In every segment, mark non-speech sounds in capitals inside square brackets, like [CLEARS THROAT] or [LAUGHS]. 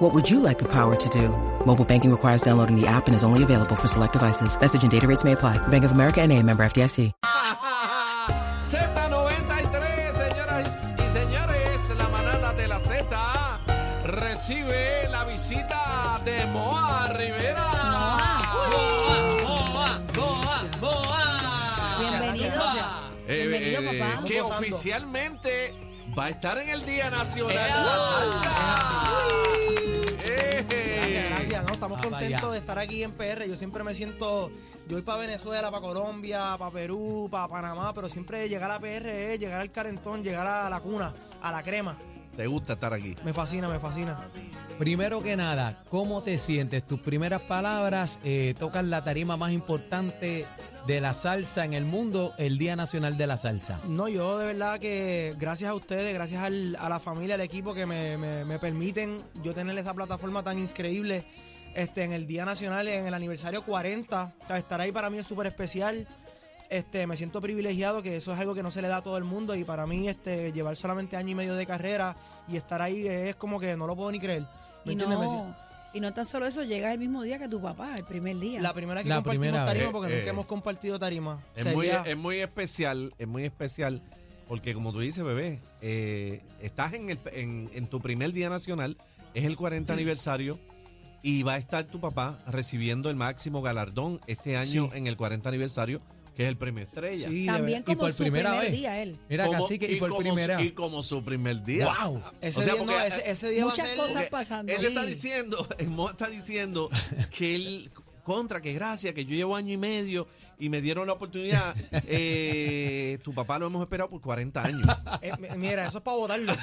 What would you like the power to do? Mobile banking requires downloading the app and is only available for select devices. Message and data rates may apply. Bank of America and a member FDIC. [LAUGHS] Z93, señoras y señores, la manada de la Z recibe la visita de Moa Rivera. Moa, Moa, Moa. Bienvenido. Eh, Bienvenido, eh, papá. Que Gozando. oficialmente va a estar en el Día Nacional de la Salsa. No, estamos Ah, vaya. contentos de estar aquí en PR. Yo siempre me siento. Yo voy para Venezuela, para Colombia, para Perú, para Panamá, pero siempre llegar a PR es llegar al calentón, llegar a la cuna, a la crema. ¿Te gusta estar aquí? Me fascina, me fascina. Primero que nada, ¿cómo te sientes? Tus primeras palabras eh, tocan la tarima más importante de la salsa en el mundo, el Día Nacional de la Salsa. No, yo de verdad que gracias a ustedes, gracias al- a la familia, al equipo que me, me- me permiten yo tener esa plataforma tan increíble este, en el Día Nacional, en el aniversario 40. O sea, estar ahí para mí es súper especial. Este, me siento privilegiado que eso es algo que no se le da a todo el mundo y para mí este, llevar solamente año y medio de carrera y estar ahí es como que no lo puedo ni creer. ¿Me Y entiendes? Me no, y no tan solo eso, llega el mismo día que tu papá, el primer día. La primera que La compartimos primera tarima vez. porque Eh, nunca eh. hemos compartido tarima. Es Sería- muy, es muy especial, es muy especial, porque como tú dices, bebé, eh, estás en, el, en, en tu primer día nacional, es el 40 aniversario, y va a estar tu papá recibiendo el máximo galardón este año Sí. en el 40 aniversario, que es el premio Estrella. Sí, También Y como por su primera primer vez. día él. Mira, Como- cacique, y, por como, primera y como su primer día. ¡Wow! Ese, O sea, día, no, porque- ese, ese día va a Muchas cosas pasando. Él está Sí. diciendo, [LAUGHS] el Mo está diciendo que él, contra, que gracias, que yo llevo año y medio y me dieron la oportunidad. [LAUGHS] eh, tu papá lo hemos esperado por 40 años. [LAUGHS] Eh, mi- mira, eso es para votarlo.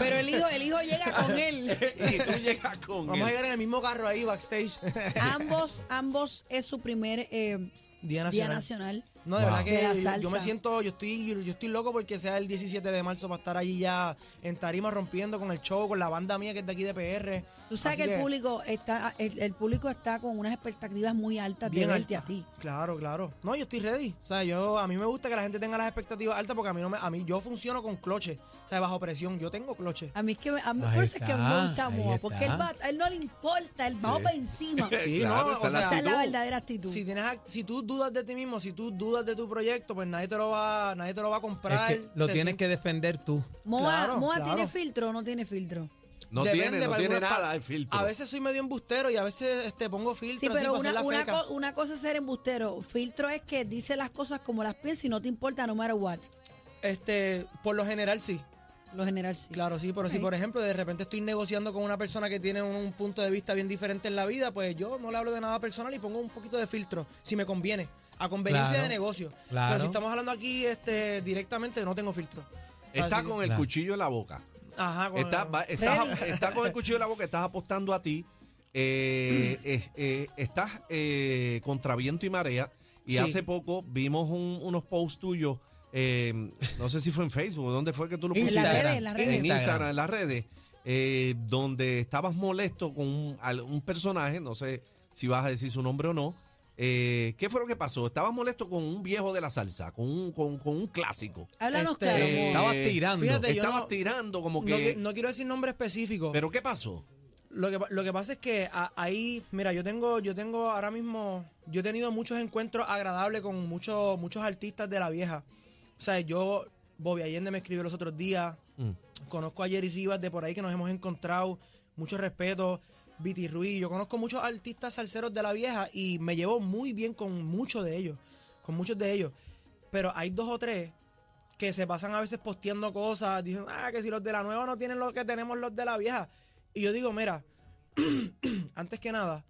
Pero el hijo, el hijo llega con él. y tú llegas con Vamos a él. llegar en el mismo carro ahí, backstage. ambos, ambos es su primer eh, Día día Nacional. No, de Wow. verdad De que yo- me siento, yo estoy, yo, yo estoy loco porque sea el 17 de marzo para estar allí ya en tarima rompiendo con el show, con la banda mía que es de aquí de PR. Tú sabes que el público está, el, el público está con unas expectativas muy altas de bien verte alta. a ti. Claro, claro. No, yo estoy ready. O sea, yo a mí me gusta que la gente tenga las expectativas altas porque a mí no me, a mí yo funciono con cloche, o sea, bajo presión. Yo tengo cloche. A mí es que me- a mí Ahí por eso es que me está, gusta ahí Moa, porque él, va, a él no le importa, él va para encima. Sí, [LAUGHS] Claro, no, esa o es la sea, Esa es la verdadera actitud. Si tienes, act- si tú dudas de ti mismo, si tú dudas de tu proyecto, pues nadie te lo va, nadie te lo va a Es comprar. que lo tienes que defender tú. Moa, Claro, Moa claro. tiene filtro o no tiene filtro. No Depende, tiene, no para tiene nada el filtro. A veces soy medio embustero y a veces este, pongo filtro Sí, pero una, una, feca. co- una cosa es ser embustero. Filtro es que dice las cosas como las piensa y no te importa no matter what. Este, por lo general sí. Lo general sí. Claro, sí, pero si por ejemplo de repente estoy negociando con una persona que tiene un punto de vista bien diferente en la vida, pues yo no le hablo de nada personal y pongo un poquito de filtro, si me conviene, a conveniencia Claro, de negocio. claro. Pero si estamos hablando aquí este, directamente, no tengo filtro. O sea, Está con el Claro. cuchillo en la boca. Ajá, con- Está, va- estás- [LAUGHS] está con el cuchillo en la boca, estás apostando a ti. eh, [CLEARS THROAT] eh, estás eh, contra viento y marea. Y Sí. hace poco vimos un- unos posts tuyos. eh, no sé si fue en Facebook, ¿dónde fue que tú lo En pusiste? las Instagram. redes, en las en redes. Instagram. Instagram, en las redes, eh, donde estabas molesto con un, un personaje, no sé si vas a decir su nombre o no. Eh, ¿Qué fue lo que pasó? Estabas molesto con un viejo de la salsa, con un, con, con un clásico. Háblanos Este, claro, Eh. Estabas tirando. fíjate, yo Estabas no- tirando como no, que... qui- no quiero decir nombre específico. ¿Pero qué pasó? Lo que, pa- lo que pasa es que a- ahí, mira, yo tengo, yo tengo ahora mismo, yo he tenido muchos encuentros agradables con muchos, muchos artistas de la vieja. O sea, yo, Bobby Allende me escribió los otros días, Mm. conozco a Jerry Rivas de por ahí que nos hemos encontrado, mucho respeto, Viti Ruiz, yo conozco muchos artistas salseros de la vieja y me llevo muy bien con muchos de ellos, con muchos de ellos. Pero hay dos o tres que se pasan a veces posteando cosas, dicen, ah, que si los de la nueva no tienen lo que tenemos los de la vieja. Y yo digo, mira, [CLEARS THROAT] antes que nada,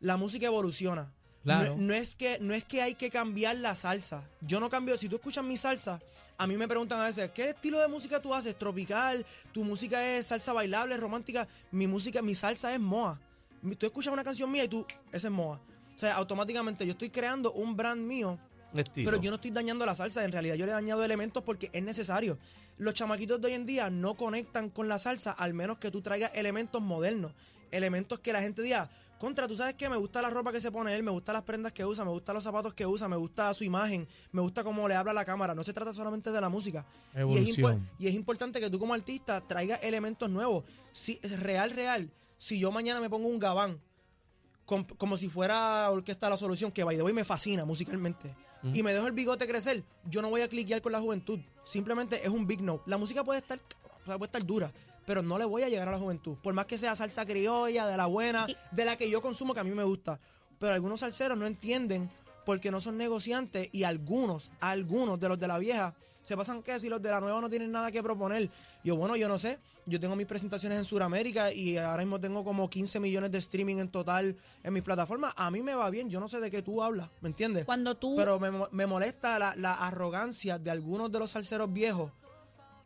la música evoluciona. Claro. No, no es que, no es que hay que cambiar la salsa. Yo no cambio. Si tú escuchas mi salsa, a mí me preguntan a veces, ¿qué estilo de música tú haces? ¿Tropical? ¿Tu música es salsa bailable, romántica? Mi música, mi salsa es Moa. Tú escuchas una canción mía y tú, esa es Moa. O sea, automáticamente yo estoy creando un brand mío estilo. Pero yo no estoy dañando la salsa, en realidad yo le he dañado elementos porque es necesario. Los chamaquitos de hoy en día no conectan con la salsa al menos que tú traigas elementos modernos, elementos que la gente diga, contra, tú sabes que me gusta la ropa que se pone él, me gustan las prendas que usa, me gustan los zapatos que usa, me gusta su imagen, me gusta cómo le habla a la cámara. No se trata solamente de la música. Y es, y es importante que tú como artista traigas elementos nuevos. Si, es real, real. Si yo mañana me pongo un gabán, com- como si fuera Orquesta La Solución, que by the way me fascina musicalmente, y me dejo el bigote crecer, yo no voy a cliquear con la juventud. Simplemente es un big no. La música puede estar, puede estar dura, pero no le voy a llegar a la juventud. Por más que sea salsa criolla, de la buena, Y- de la que yo consumo, que a mí me gusta. Pero algunos salseros no entienden porque no son negociantes y algunos, algunos de los de la vieja se pasan que si los de la nueva no tienen nada que proponer. Yo, bueno, yo no sé. Yo tengo mis presentaciones en Sudamérica y ahora mismo tengo como 15 millones de streaming en total en mis plataformas. A mí me va bien. Yo no sé de qué tú hablas, ¿me entiendes? Cuando tú Pero me, me molesta la, la arrogancia de algunos de los salseros viejos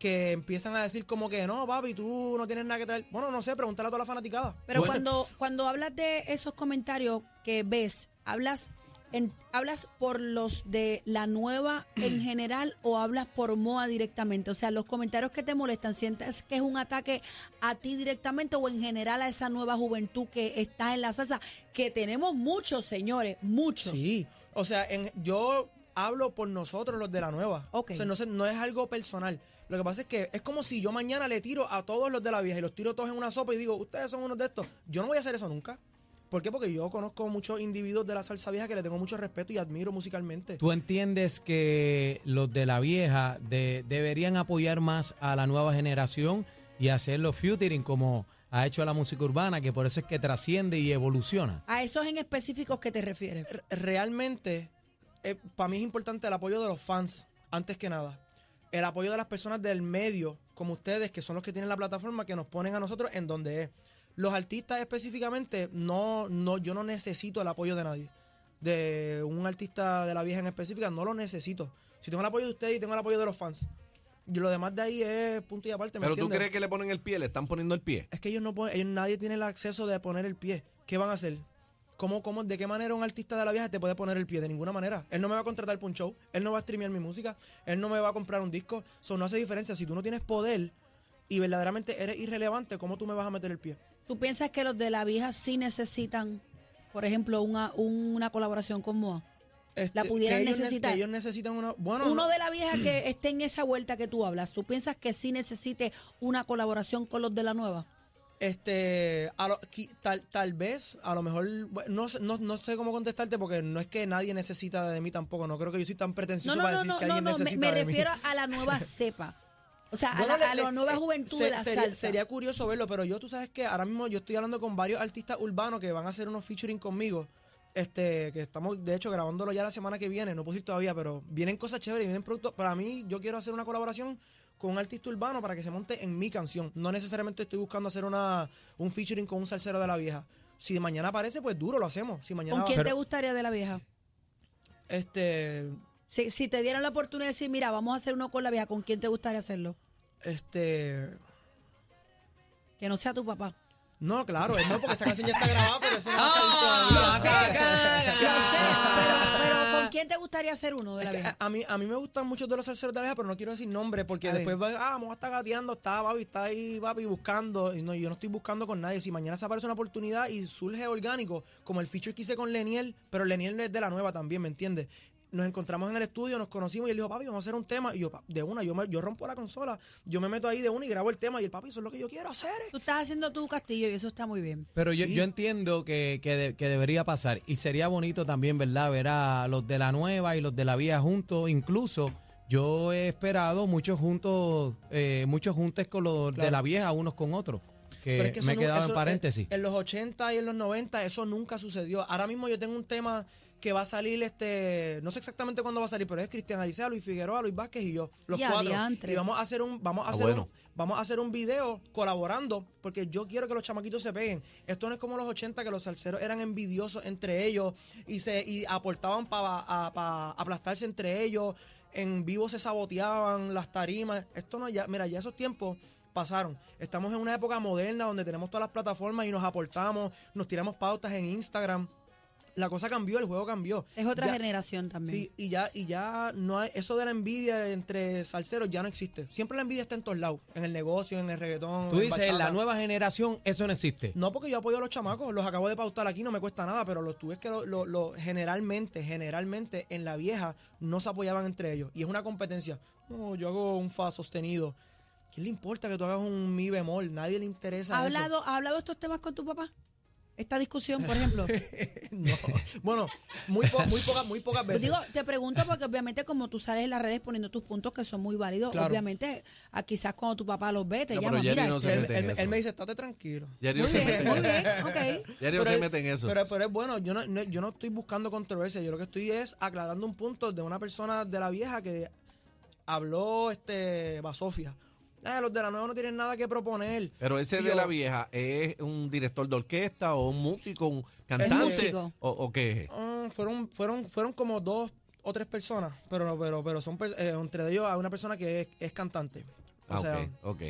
que empiezan a decir como que no, papi, tú no tienes nada que traer. Bueno, no sé, pregúntale a toda la fanaticada. Pero Bueno. cuando, cuando hablas de esos comentarios que ves, ¿hablas, en, ¿hablas por los de la nueva en [CLEARS THROAT] general o hablas por MOA directamente? O sea, los comentarios que te molestan, ¿sientes que es un ataque a ti directamente o en general a esa nueva juventud que está en la salsa? Que tenemos muchos, señores, muchos. Sí, o sea, en, yo hablo por nosotros los de la nueva. Ok. O sea, no es algo personal. Lo que pasa es que es como si yo mañana le tiro a todos los de la vieja y los tiro todos en una sopa y digo, ustedes son unos de estos. Yo no voy a hacer eso nunca. ¿Por qué? Porque yo conozco muchos individuos de la salsa vieja que le tengo mucho respeto y admiro musicalmente. ¿Tú entiendes que los de la vieja de- deberían apoyar más a la nueva generación y hacer los featuring como ha hecho la música urbana, que por eso es que trasciende y evoluciona? A esos en específicos que te refieres. R- realmente, para mí es importante el apoyo de los fans, antes que nada. El apoyo de las personas del medio, como ustedes, que son los que tienen la plataforma, que nos ponen a nosotros en donde es. Los artistas específicamente, no, no, yo no necesito el apoyo de nadie. De un artista de la vieja en específica, no lo necesito. Si tengo el apoyo de ustedes y tengo el apoyo de los fans. Y lo demás de ahí es punto y aparte, ¿me Pero tú entiendes? crees que le ponen el pie, le están poniendo el pie. Es que ellos no pueden, ellos, nadie tiene el acceso de poner el pie. ¿Qué van a hacer? ¿Cómo, cómo, ¿De qué manera un artista de la vieja te puede poner el pie? De ninguna manera. Él no me va a contratar para un show, él no va a streamear mi música, él no me va a comprar un disco. Eso no hace diferencia. Si tú no tienes poder y verdaderamente eres irrelevante, ¿cómo tú me vas a meter el pie? ¿Tú piensas que los de la vieja sí necesitan, por ejemplo, una, una colaboración con MOA? Este, La pudieran ellos ne- necesitar. ellos necesitan una. Bueno, Uno no- de la vieja que [CLEARS THROAT] esté en esa vuelta que tú hablas, ¿tú piensas que sí necesite una colaboración con los de la nueva? Este, a lo- tal, tal vez, a lo mejor, no, sé- no, no sé cómo contestarte porque no es que nadie necesita de mí tampoco. No creo que yo soy tan pretencioso no, para decir no, que no, alguien no, me, necesita me de mí. refiero a la nueva [LAUGHS] cepa. O sea, a, Bueno, la, le- a la le- nueva eh, juventud se- de la sería, salsa. sería curioso verlo, pero yo, tú sabes que ahora mismo yo estoy hablando con varios artistas urbanos que van a hacer unos featuring conmigo. Este, que estamos de hecho grabándolo ya la semana que viene, no puedo decir todavía, pero vienen cosas chéveres, vienen productos. Para mí, yo quiero hacer una colaboración con un artista urbano para que se monte en mi canción. No necesariamente estoy buscando hacer una, un featuring con un salsero de la vieja. Si mañana aparece, pues duro, lo hacemos. Si mañana ¿Con quién te gustaría de la vieja? este, Si, si te dieran la oportunidad de decir, mira, vamos a hacer uno con la vieja, ¿con quién te gustaría hacerlo? este, Que no sea tu papá. No, claro, no, porque esa canción ya está grabada, pero eso no va a Ah, salir todavía. Yo sé, pero, pero ¿con quién te gustaría hacer uno de la vieja? a, mí, a mí me gustan muchos de los salseros de la vieja, pero no quiero decir nombre porque A después va, ah, vamos a estar gateando, está papi, está ahí papi buscando. Y no, yo no estoy buscando con nadie. Si mañana se aparece una oportunidad y surge orgánico, como el feature que hice con Leniel, pero Leniel no es de la nueva también, ¿me entiendes? Nos encontramos en el estudio, nos conocimos y él dijo, papi, vamos a hacer un tema. Y yo, "Pa- de una, yo, me, yo rompo la consola, yo me meto ahí de una y grabo el tema. Y el papi, eso es lo que yo quiero hacer. Tú estás haciendo tu castillo y eso está muy bien. Pero yo, Sí. yo entiendo que, que, de- que debería pasar. Y sería bonito también, ¿verdad? Ver a los de la nueva y los de la vieja juntos. Incluso yo he esperado muchos juntos, eh, muchos juntes con los de la vieja unos con otros. Que, Pero es que eso me he quedado eso, en paréntesis. En, en los 80 y en los 90 eso nunca sucedió. Ahora mismo yo tengo un tema que va a salir, este, no sé exactamente cuándo va a salir, pero es Cristian Alicea, Luis Figueroa, Luis Vázquez y yo, los cuatro. Y vamos a hacer un, vamos a Ah, hacer bueno. un, vamos a hacer un video colaborando, porque yo quiero que los chamaquitos se peguen. Esto no es como los 80 que los salseros eran envidiosos entre ellos y se y aportaban para aplastarse entre ellos. En vivo se saboteaban las tarimas. Esto no ya, mira, ya esos tiempos pasaron. Estamos en una época moderna donde tenemos todas las plataformas y nos aportamos, nos tiramos pautas en Instagram. La cosa cambió, el juego cambió. Es otra Ya- generación también. Sí, y ya, y ya no hay, eso de la envidia entre salseros ya no existe. Siempre la envidia está en todos lados, en el negocio, en el reggaetón. Tú en dices, en la nueva generación eso no existe. No, porque yo apoyo a los chamacos, los acabo de pautar aquí, no me cuesta nada, pero los tú ves que lo, lo- lo- generalmente, generalmente en la vieja no se apoyaban entre ellos. Y es una competencia. No, yo hago un fa sostenido. ¿Quién le importa que tú hagas un mi bemol? Nadie le interesa ¿Ha eso. ¿Ha hablado estos temas con tu papá? Esta discusión, por ejemplo. [LAUGHS] No. Bueno, muy, po- muy, pocas, muy pocas Pues veces. digo, te pregunto porque obviamente como tú sales en las redes poniendo tus puntos que son muy válidos, Claro. obviamente a quizás cuando tu papá los ve te No, llama, pero Jerry mira, no este- se él, mete en él- eso. él me dice, estate tranquilo. Diario muy se bien, mete muy en bien, eso. ok. Diario se es- mete en eso. Pero, pero es bueno, yo no, no- yo no estoy buscando controversia, yo lo que estoy es aclarando un punto de una persona de la vieja que habló este Basofia. Ah, los de la nueva no tienen nada que proponer. Pero ese de la vieja es un director de orquesta o un músico, un cantante músico. o, o qué es. Ah, fueron, fueron, fueron como dos o tres personas, pero, pero, pero son eh, entre ellos hay una persona que es, es cantante. O Ah, sea, ok, ok.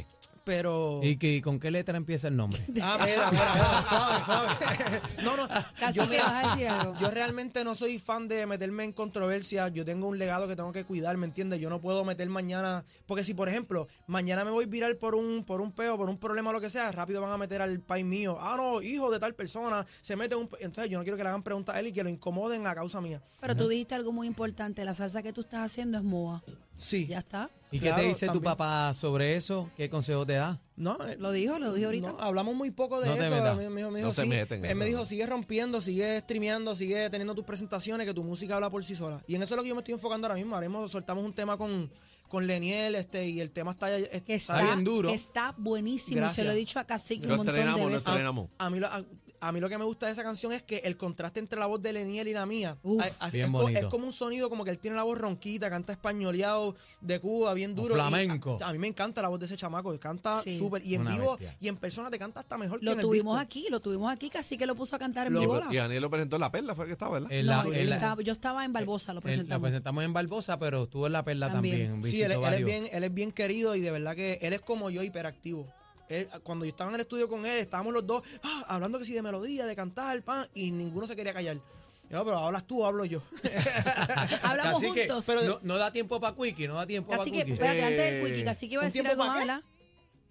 Pero. ¿Y que- con qué letra empieza el nombre? [LAUGHS] Ah, mira, mira, mira, suave, suave. No, no. Casi yo que mira, vas a decir algo. Yo realmente no soy fan de meterme en controversia. Yo tengo un legado que tengo que cuidar, ¿me entiendes? Yo no puedo meter mañana. Porque si, por ejemplo, mañana me voy viral por un, por un peo, por un problema o lo que sea, rápido van a meter al país mío. Ah, no, hijo de tal persona, se mete en un. pe- Entonces yo no quiero que le hagan preguntas a él y que lo incomoden a causa mía. Pero tú dijiste algo muy importante, la salsa que tú estás haciendo es moa. Sí. Ya está. ¿Y qué te dice tu papá sobre eso? ¿Qué consejo te da? No, eh, Lo dijo, lo dijo ahorita. No, hablamos muy poco de No te eso. Me, me dijo, No sí. meten en Él me dijo, sigue rompiendo, sigue streameando, sigue teniendo tus presentaciones, que tu música habla por sí sola. Y en eso es lo que yo me estoy enfocando ahora mismo. Ahora mismo soltamos un tema con, con Leniel este, y el tema está, está que está, bien duro. que está buenísimo. Gracias. Se lo he dicho a Cacique Lo un montón de estrenamos, lo veces. estrenamos. A mí, lo, a, a mí lo que me gusta de esa canción es que el contraste entre la voz de Leniel y la mía Uf. a- a- Bien es, co- bonito. es como un sonido como que él tiene la voz ronquita, canta españoleado de Cuba, bien duro. y a- flamenco. A, mí me encanta la voz de ese chamaco, canta Sí. súper. Y en Una vivo bestia. y en persona te canta hasta mejor que Lo en el tuvimos disco. aquí, lo tuvimos aquí, Cacique lo puso a cantar en Lo- Y, vivo. y Daniel lo presentó en la perla, fue que estaba, ¿verdad? En No, yo, en la- estaba, yo estaba en Barbosa, lo en- presentamos. presentamos en Barbosa, pero estuvo en La Perla También. también. Sí, él, él es bien, él es bien querido y de verdad que él es como yo, hiperactivo. Él, cuando yo estaba en el estudio con él, estábamos los dos ah, hablando que sí de melodía, de cantar, pan, y ninguno se quería callar. Yo, pero hablas tú, o hablo yo. [LAUGHS] Hablamos Así que, juntos. pero no, no da tiempo para Quickie, no da tiempo para Quickie. espérate, antes del Eh, quickie, Cacique iba a ¿un decir algo más.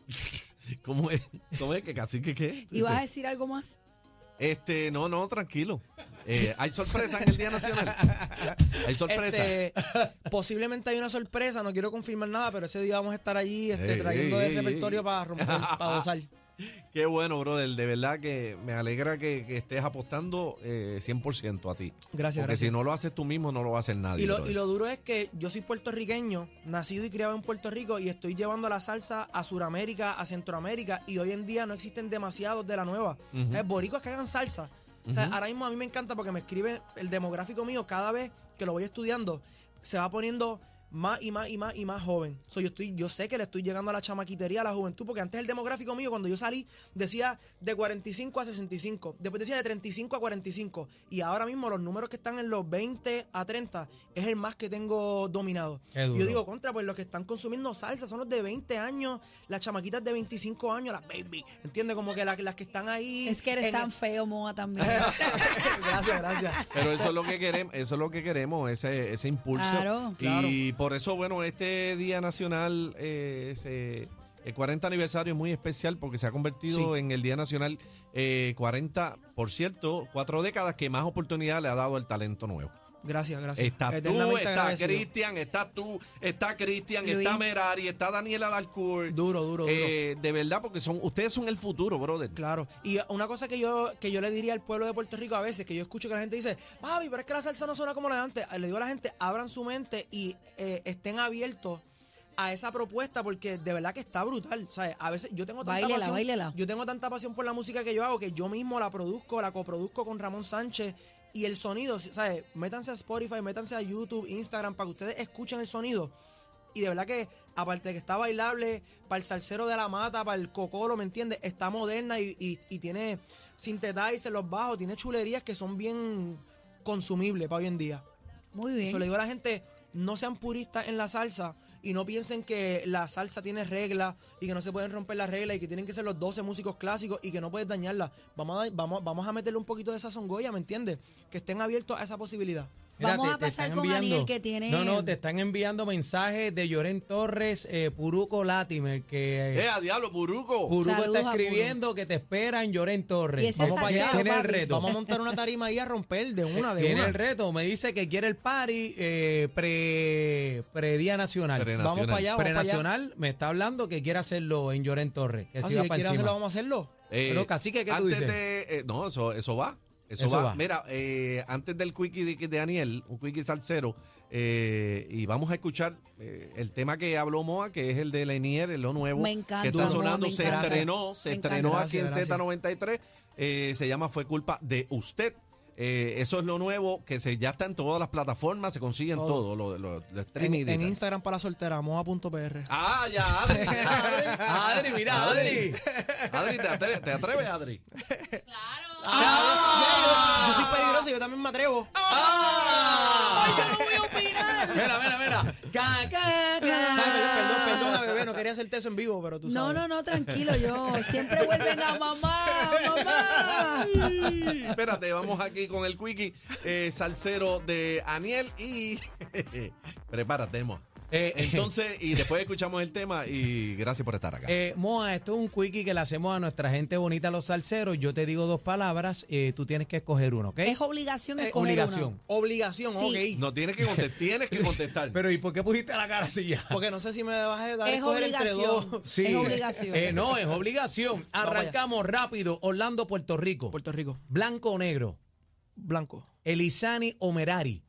[LAUGHS] ¿Cómo es? ¿Cómo es que casi que qué? ¿Ibas a decir algo más? Este, no, no, tranquilo. Eh, hay sorpresa en el Día Nacional. [LAUGHS] Hay sorpresa. Este, posiblemente hay una sorpresa, no quiero confirmar nada, pero ese día vamos a estar allí este, Ey, trayendo el repertorio ey. para romper, para [LAUGHS] gozar. Qué bueno, brother. De verdad que me alegra que, que estés apostando eh, 100% a ti. Gracias, Porque gracias. si no lo haces tú mismo, no lo va a hacer nadie. Y lo, y lo duro es que yo soy puertorriqueño, nacido y criado en Puerto Rico, y estoy llevando la salsa a Sudamérica, a Centroamérica, y hoy en día no existen demasiados de la nueva. Es boricuas que hagan salsa. O sea, ahora mismo a mí me encanta porque me escribe el demográfico mío cada vez que lo voy estudiando, se va poniendo más y más y más y más joven. So, yo, estoy, yo sé que le estoy llegando a la chamaquitería, a la juventud, porque antes el demográfico mío, cuando yo salí, decía de 45 a 65, después decía de 35 a 45, y ahora mismo los números que están en los 20 a 30 es el más que tengo dominado. Yo digo, contra, pues los que están consumiendo salsa son los de 20 años, las chamaquitas de 25 años, las baby, ¿entiendes? Como que la- las que están ahí... Es que eres en- tan feo, Moa, también. [LAUGHS] gracias, gracias. Pero eso es lo que queremos, eso es lo que queremos, ese, ese impulso. Claro. Y por eso, bueno, este Día Nacional, eh, se- el 40 aniversario es muy especial porque se ha convertido Sí. en el Día Nacional eh, 40, por cierto, cuatro décadas que más oportunidad le ha dado el talento nuevo. Gracias, gracias. Está tú, está. Cristian, está tú, está Cristian, está Merari, está Daniela Dalcourt. Duro, duro, duro. Eh, de verdad, porque son ustedes son el futuro, brother. Claro. Y una cosa que yo, que yo le diría al pueblo de Puerto Rico a veces, que yo escucho que la gente dice, papi, pero es que la salsa no suena como la de antes. Le digo a la gente, abran su mente y eh, estén abiertos a esa propuesta porque de verdad que está brutal. ¿sabes? A veces yo tengo tanta Báilela, pasión. báilela. Yo tengo tanta pasión por la música que yo hago que yo mismo la produzco, la coproduzco con Ramón Sánchez. Y el sonido, ¿sabes? Métanse a Spotify, métanse a YouTube, Instagram, para que ustedes escuchen el sonido. Y de verdad que, aparte de que está bailable, para el salsero de la mata, para el cocolo, ¿me entiendes? Está moderna y, y, y tiene sintetizer los bajos, tiene chulerías que son bien consumibles para hoy en día. Muy bien. Eso le digo a la gente, no sean puristas en la salsa y no piensen que la salsa tiene reglas y que no se pueden romper las reglas y que tienen que ser los 12 músicos clásicos y que no puedes dañarla. Vamos a, vamos, vamos a meterle un poquito de esa songoya, ¿me entiendes? Que estén abiertos a esa posibilidad. Vamos a pasar están con Aniel, que tiene- No, no, te están enviando mensajes de Lloren Torres, eh, Puruco Latimer, que ¡Eh, a diablo, Puruco! Puruco Saludos está escribiendo que te esperan Lloren Torres. Vamos para allá, tiene el reto. Vamos a montar una tarima ahí a romper de una, de Tiene una. el reto, me dice que quiere el party eh, pre, pre Día Nacional. Prenacional. Vamos para allá, vamos para allá. Prenacional me está hablando que quiere hacerlo en Lloren Torres. Que Ah, si va para quiere encima. hacerlo, vamos a hacerlo. Eh, Pero, cacique, ¿qué tú antes dices? de- eh, no, eso, eso va. Eso, Eso va. va. Mira, eh, antes del quickie de, de Daniel, un quickie salsero, eh, y vamos a escuchar eh, el tema que habló Moa, que es el de Lenier, lo nuevo. Me encanta, Que está sonando, me se encanta. estrenó, se Me estrenó encanta. aquí en Gracias, Z93. eh, se llama Fue culpa de usted. Eh, eso es lo nuevo, que se ya está en todas las plataformas, se consigue en Todo. todo, lo, lo, lo En, streaming. Instagram para la soltera, moa.pr. Ah, ya, Adri. [LAUGHS] Adri, mira, Adri. Adri, ¿te atreves, ¿te atreves, Adri? Ah, yo, yo soy peligroso, yo también me atrevo. ¡Ay, yo no voy a opinar! Mira, mira, mira. Ca, ca, ca. quería hacerte eso en vivo, pero tú No, sabes. no, no, tranquilo, yo. Siempre vuelven a mamá, mamá. Espérate, vamos aquí con el quickie eh, salsero de Aniel y [LAUGHS] prepárate, Mo. Eh, [LAUGHS] eh, Entonces, y después escuchamos el tema y gracias por estar acá. Eh, Moa, esto es un quickie que le hacemos a nuestra gente bonita, los salseros. Yo te digo dos palabras, eh, tú tienes que escoger uno, ¿ok? Es obligación Eh, escoger obligación. Obligación, Sí. ok. no tienes que contestar, tienes que contestar. [LAUGHS] Pero ¿y por qué pusiste la cara así ya? Porque no sé si me vas a dar a Es escoger entre obligación. dos. Sí. Es obligación. Eh, no, es obligación. Arrancamos rápido. Orlando, Puerto Rico. Puerto Rico, Blanco o negro. blanco. Elizani o Merari.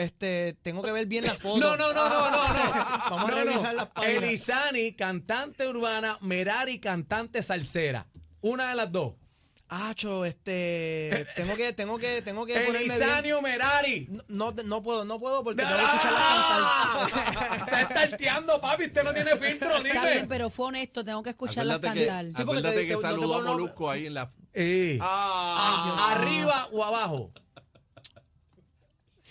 Este, tengo que ver bien la [LAUGHS] foto. No, no, no, no, no, no. [LAUGHS] Vamos a No, no. revisar las páginas. Elizani, cantante urbana, Merari, cantante salsera. Una de las dos. Acho, este, tengo que, tengo que, tengo que ponerme Elizani bien. o Merari. No, no, no puedo, no puedo porque tengo que escucharla cantar. ¡Ah! Está estarteando, papi. Usted no tiene filtro, Está bien, dime. pero fue honesto, tengo que escucharlas acuérdate que, cantar. porque acuérdate te- que te- no saludó a no- Molusco ahí en la... Eh. Ah, ¿Arriba o abajo?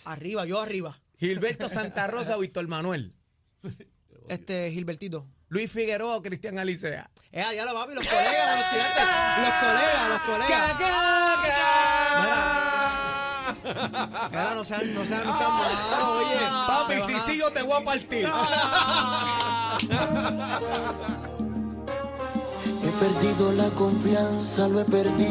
Arriba, yo arriba. Gilberto Santa Rosa o [LAUGHS] Víctor Manuel. Este, Gilbertito. Luis Figueroa o Cristian Alicea. Eh, ya lo papi, los colegas, los estudiantes, los colegas, los colegas. Mira, no sean, no sean, no sean malos, oye. Papi, si a- sigo te voy a partir. He perdido la confianza, lo he perdido.